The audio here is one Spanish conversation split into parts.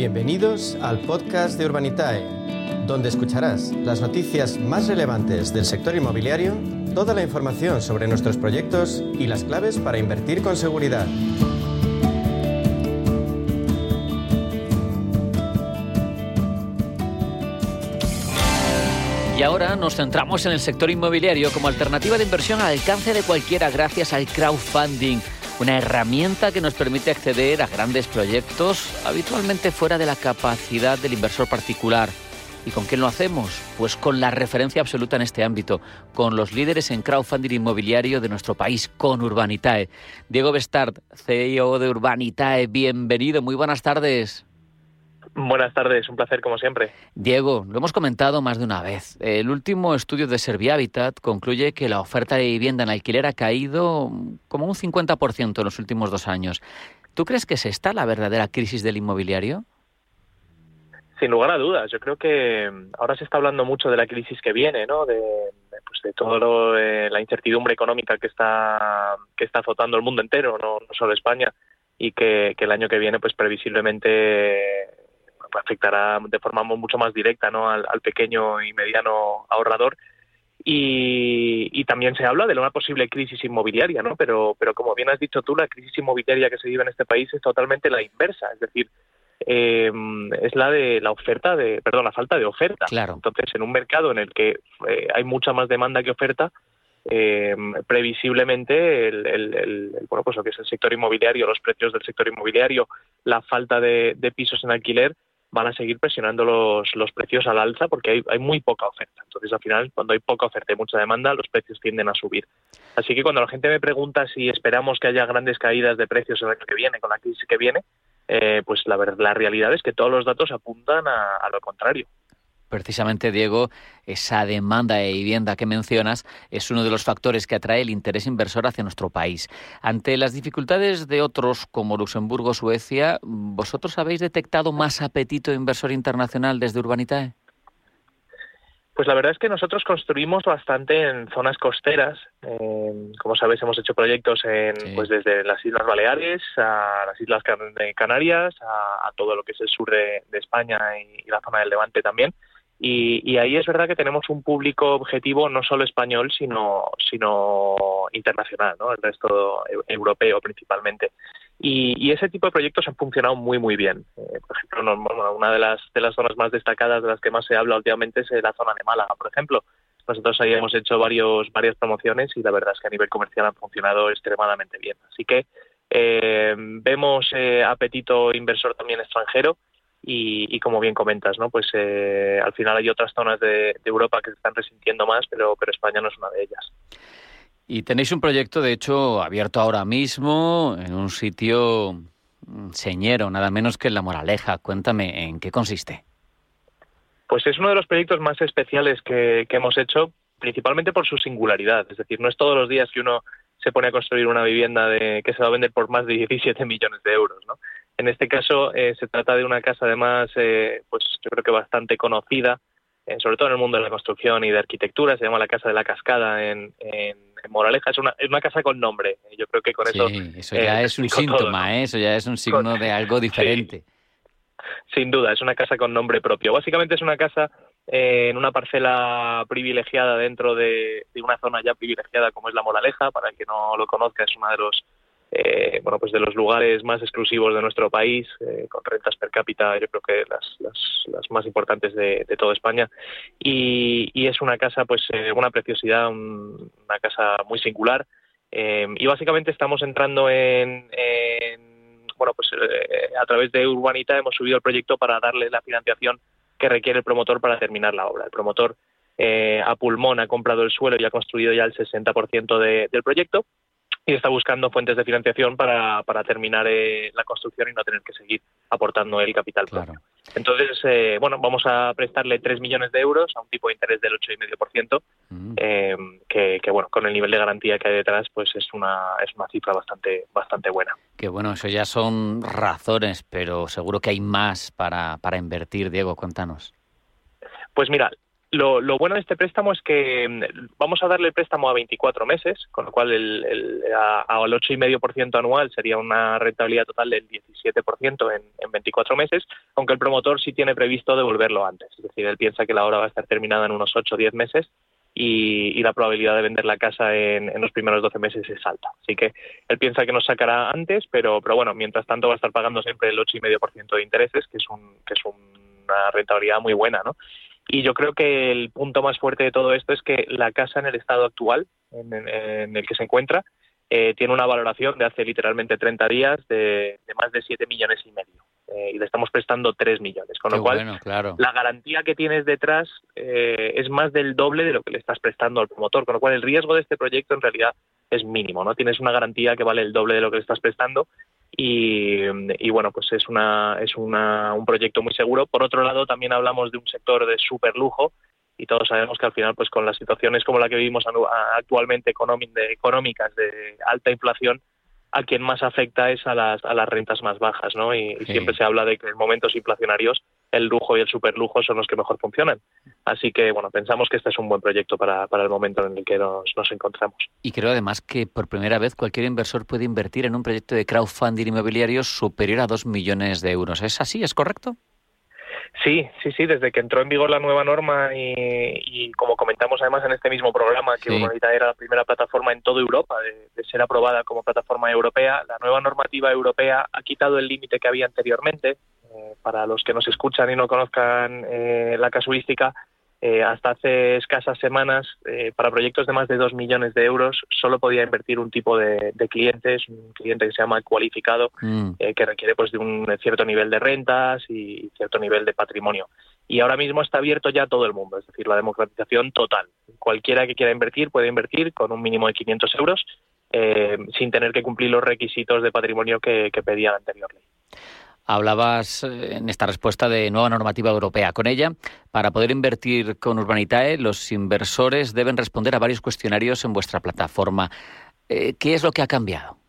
Bienvenidos al podcast de Urbanitae, donde escucharás las noticias más relevantes del sector inmobiliario, toda la información sobre nuestros proyectos y las claves para invertir con seguridad. Y ahora nos centramos en el sector inmobiliario como alternativa de inversión al alcance de cualquiera gracias al crowdfunding, una herramienta que nos permite acceder a grandes proyectos habitualmente fuera de la capacidad del inversor particular. ¿Y con quién lo hacemos? Pues con la referencia absoluta en este ámbito, con los líderes en crowdfunding inmobiliario de nuestro país, con Urbanitae. Diego Bestard, CEO de Urbanitae, bienvenido, muy buenas tardes. Buenas tardes, un placer como siempre. Diego, lo hemos comentado más de una vez. El último estudio de Servihabitat concluye que la oferta de vivienda en alquiler ha caído como un 50% en los últimos dos años. ¿Tú crees que se está la verdadera crisis del inmobiliario? Sin lugar a dudas, yo creo que ahora se está hablando mucho de la crisis que viene, ¿no? De, pues de todo eh, la incertidumbre económica que está que está azotando el mundo entero, no, no solo España, y que, que, el año que viene, pues previsiblemente afectará de forma mucho más directa ¿no? al, pequeño y mediano ahorrador. Y, y, también se habla de una posible crisis inmobiliaria, ¿no? Pero, pero como bien has dicho tú, la crisis inmobiliaria que se vive en este país es totalmente la inversa, es decir, eh, es la de la oferta de, perdón, la falta de oferta. Claro. Entonces, en un mercado en el que eh, hay mucha más demanda que oferta, eh, previsiblemente el, el, el, bueno, pues lo que es el sector inmobiliario, los precios del sector inmobiliario, la falta de, de pisos en alquiler, van a seguir presionando los, los precios al alza porque hay, hay, muy poca oferta. Entonces, al final, cuando hay poca oferta y mucha demanda, los precios tienden a subir. Así que cuando la gente me pregunta si esperamos que haya grandes caídas de precios el año que viene, con la crisis que viene, eh, pues la, la realidad es que todos los datos apuntan a, a lo contrario precisamente, Diego, esa demanda de vivienda que mencionas es uno de los factores que atrae el interés inversor hacia nuestro país. Ante las dificultades de otros como Luxemburgo, Suecia, ¿vosotros habéis detectado más apetito inversor internacional desde Urbanitae? Pues la verdad es que nosotros construimos bastante en zonas costeras. Eh, como sabéis, hemos hecho proyectos en, sí. pues desde las Islas Baleares a las Islas Canarias, a, a todo lo que es el sur de, de España y, y la zona del Levante también. Y, y, ahí es verdad que tenemos un público objetivo no solo español, sino, sino internacional, ¿no? el resto europeo principalmente. Y, y, ese tipo de proyectos han funcionado muy, muy bien. Eh, por ejemplo, una de las, de las zonas más destacadas de las que más se habla últimamente es la zona de Málaga, por ejemplo. Nosotros ahí hemos hecho varios, varias promociones y la verdad es que a nivel comercial han funcionado extremadamente bien. Así que eh, vemos eh, apetito inversor también extranjero y, y, como bien comentas, ¿no? Pues eh, al final hay otras zonas de, de, Europa que se están resintiendo más, pero, pero España no es una de ellas. Y tenéis un proyecto, de hecho, abierto ahora mismo en un sitio señero, nada menos que en La Moraleja. Cuéntame, ¿en qué consiste? Pues es uno de los proyectos más especiales que, que hemos hecho, principalmente por su singularidad. Es decir, no es todos los días que uno se pone a construir una vivienda de, que se va a vender por más de 17 millones de euros, ¿no? En este caso eh, se trata de una casa además, eh, pues yo creo que bastante conocida, eh, sobre todo en el mundo de la construcción y de arquitectura, se llama la Casa de la Cascada en, en, en Moraleja, es una, es una casa con nombre, yo creo que con sí, eso... eso ya es un síntoma, todo, ¿no? eso ya es un signo con... de algo diferente. Sí. Sin duda, es una casa con nombre propio. Básicamente es una casa en una parcela privilegiada dentro de, de, una zona ya privilegiada como es la Moraleja, para el que no lo conozca, es uno de los eh, bueno, pues de los lugares más exclusivos de nuestro país, eh, con rentas per cápita, yo creo que las, las, las más importantes de, de, toda España. Y, es una casa, pues, eh, una preciosidad, un, una casa muy singular. Eh, y básicamente estamos entrando en, en bueno, pues eh, a través de Urbanita hemos subido el proyecto para darle la financiación que requiere el promotor para terminar la obra. El promotor eh, a pulmón ha comprado el suelo y ha construido ya el 60% de, del proyecto y está buscando fuentes de financiación para, para terminar eh, la construcción y no tener que seguir aportando el capital claro. propio. Entonces, eh, bueno, vamos a prestarle 3 millones de euros a un tipo de interés del 8,5%, mm. eh, que, que, bueno, con el nivel de garantía que hay detrás, pues es una, es una cifra bastante, bastante buena. Que bueno, eso ya son razones, pero seguro que hay más para, para invertir, Diego, cuéntanos. Pues mira, Lo, bueno de este préstamo es que mm, vamos a darle el préstamo a 24 meses, con lo cual el, el, al 8,5% anual sería una rentabilidad total del 17% en, en 24 meses, aunque el promotor sí tiene previsto devolverlo antes. Es decir, él piensa que la obra va a estar terminada en unos 8 o 10 meses y, la probabilidad de vender la casa en, los primeros 12 meses es alta. Así que él piensa que nos sacará antes, pero, pero bueno, mientras tanto va a estar pagando siempre el 8,5% de intereses, que es, un, que es una rentabilidad muy buena, ¿no? Y yo creo que el punto más fuerte de todo esto es que la casa en el estado actual en, el que se encuentra eh, tiene una valoración de hace literalmente 30 días de, más de 7 millones y medio. Eh, y le estamos prestando 3 millones. Con lo cual, la garantía que tienes detrás eh, es más del doble de lo que le estás prestando al promotor. Con lo cual, el riesgo de este proyecto en realidad es mínimo. no Tienes una garantía que vale el doble de lo que le estás prestando y, bueno, pues es, una, es una, un proyecto muy seguro. Por otro lado, también hablamos de un sector de super lujo y todos sabemos que al final, pues con las situaciones como la que vivimos actualmente económicas de alta inflación, a quien más afecta es a las, a las rentas más bajas, ¿no? Y, siempre se habla de que en momentos inflacionarios el lujo y el superlujo son los que mejor funcionan. Así que, bueno, pensamos que este es un buen proyecto para, para el momento en el que nos, nos encontramos. Y creo además que por primera vez cualquier inversor puede invertir en un proyecto de crowdfunding inmobiliario superior a dos millones de euros. ¿Es así? ¿Es correcto? Sí, sí, sí, desde que entró en vigor la nueva norma y, como comentamos además en este mismo programa, que sí. era la primera plataforma en toda Europa de, ser aprobada como plataforma europea, la nueva normativa europea ha quitado el límite que había anteriormente. Eh, para los que nos escuchan y no conozcan eh, la casuística, eh, hasta hace escasas semanas, eh, para proyectos de más de 2 millones de euros, solo podía invertir un tipo de, clientes, un cliente que se llama cualificado, mm. eh, que requiere pues de un cierto nivel de rentas y cierto nivel de patrimonio. Y ahora mismo está abierto ya todo el mundo, es decir, la democratización total. Cualquiera que quiera invertir puede invertir con un mínimo de 500 euros sin tener que cumplir los requisitos de patrimonio que, que pedía la anterior ley. Hablabas eh, en esta respuesta de nueva normativa europea. Con ella, para poder invertir con Urbanitae, los inversores deben responder a varios cuestionarios en vuestra plataforma. Eh, ¿Qué es lo que ha cambiado?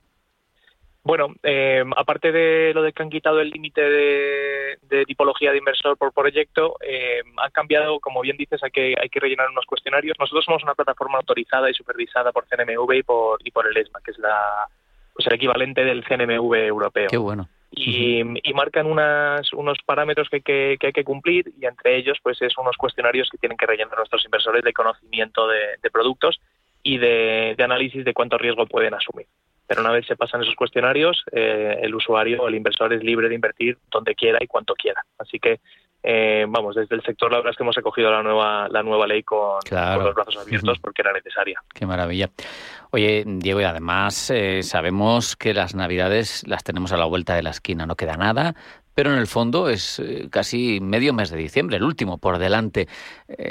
Bueno, eh, aparte de lo de que han quitado el límite de, tipología de inversor por proyecto, eh, han cambiado, como bien dices, hay que, hay que rellenar unos cuestionarios. Nosotros somos una plataforma autorizada y supervisada por CNMV y por, y por el ESMA, que es la, pues el equivalente del CNMV europeo. Qué bueno y, marcan unas, unos parámetros que, que, hay que cumplir y entre ellos pues es unos cuestionarios que tienen que rellenar nuestros inversores de conocimiento de, productos y de, análisis de cuánto riesgo pueden asumir. Pero una vez se pasan esos cuestionarios, eh, el usuario, el inversor es libre de invertir donde quiera y cuanto quiera. Así que eh, vamos, desde el sector la verdad es que hemos acogido la nueva, la nueva ley con, los brazos abiertos porque era necesaria. Qué maravilla. Oye, Diego, y además eh, sabemos que las navidades las tenemos a la vuelta de la esquina, no queda nada, pero en el fondo es eh, casi medio mes de diciembre, el último por delante.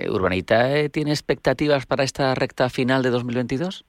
¿Urbanita tiene expectativas para esta recta final de 2022?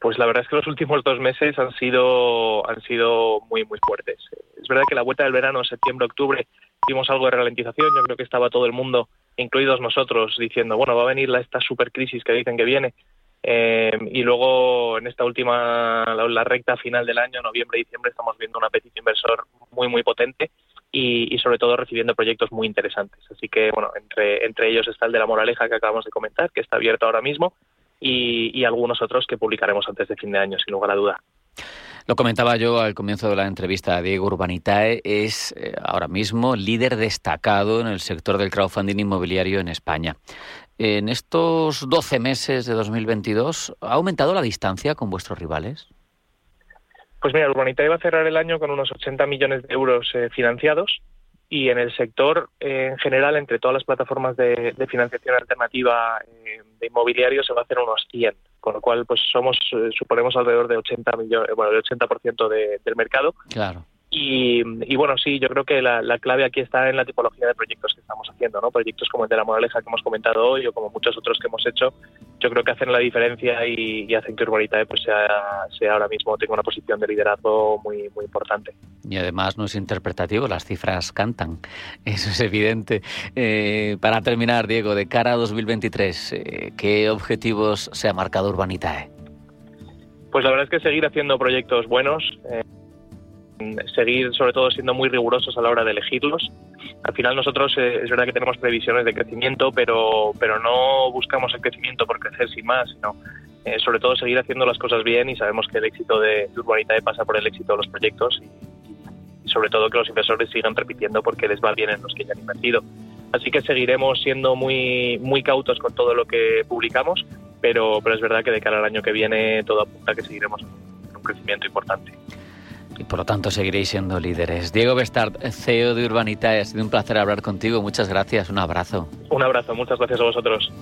Pues la verdad es que los últimos dos meses han sido, han sido muy, muy fuertes. Es verdad que la vuelta del verano, septiembre, octubre, vimos algo de ralentización. Yo creo que estaba todo el mundo, incluidos nosotros, diciendo, bueno, va a venir la, esta supercrisis que dicen que viene. Eh, y luego en esta última, la, recta final del año, noviembre, diciembre, estamos viendo un apetito inversor muy, muy potente y, sobre todo recibiendo proyectos muy interesantes. Así que, bueno, entre, entre ellos está el de la Moraleja que acabamos de comentar, que está abierto ahora mismo, y, y algunos otros que publicaremos antes de fin de año, sin lugar a duda. Lo comentaba yo al comienzo de la entrevista. Diego Urbanitae es eh, ahora mismo líder destacado en el sector del crowdfunding inmobiliario en España. En estos 12 meses de 2022, ¿ha aumentado la distancia con vuestros rivales? Pues mira, Urbanitae va a cerrar el año con unos 80 millones de euros eh, financiados y en el sector en general, entre todas las plataformas de, financiación alternativa eh, de inmobiliario, se va a hacer unos 100 con lo cual pues somos eh, suponemos alrededor de 80 millones bueno del 80% de, del mercado claro y, bueno, sí, yo creo que la, clave aquí está en la tipología de proyectos que estamos haciendo, ¿no? Proyectos como el de la Moraleja que hemos comentado hoy o como muchos otros que hemos hecho, yo creo que hacen la diferencia y, hacen que Urbanitae pues sea, sea ahora mismo tenga una posición de liderazgo muy, muy importante. Y además no es interpretativo, las cifras cantan, eso es evidente. Eh, para terminar, Diego, de cara a 2023, eh, ¿qué objetivos se ha marcado Urbanitae? Pues la verdad es que seguir haciendo proyectos buenos. Eh, seguir sobre todo siendo muy rigurosos a la hora de elegirlos al final nosotros eh, es verdad que tenemos previsiones de crecimiento, pero, pero no buscamos el crecimiento por crecer sin más, sino eh, sobre todo seguir haciendo las cosas bien y sabemos que el éxito de, Urbanitae pasa por el éxito de los proyectos y, sobre todo que los inversores sigan repitiendo porque les va bien en los que ya han invertido. Así que seguiremos siendo muy, muy cautos con todo lo que publicamos, pero, pero es verdad que de cara al año que viene todo apunta a que seguiremos un crecimiento importante y por lo tanto seguiréis siendo líderes. Diego Bestard, CEO de Urbanitae, ha sido un placer hablar contigo. Muchas gracias, un abrazo. Un abrazo, muchas gracias a vosotros.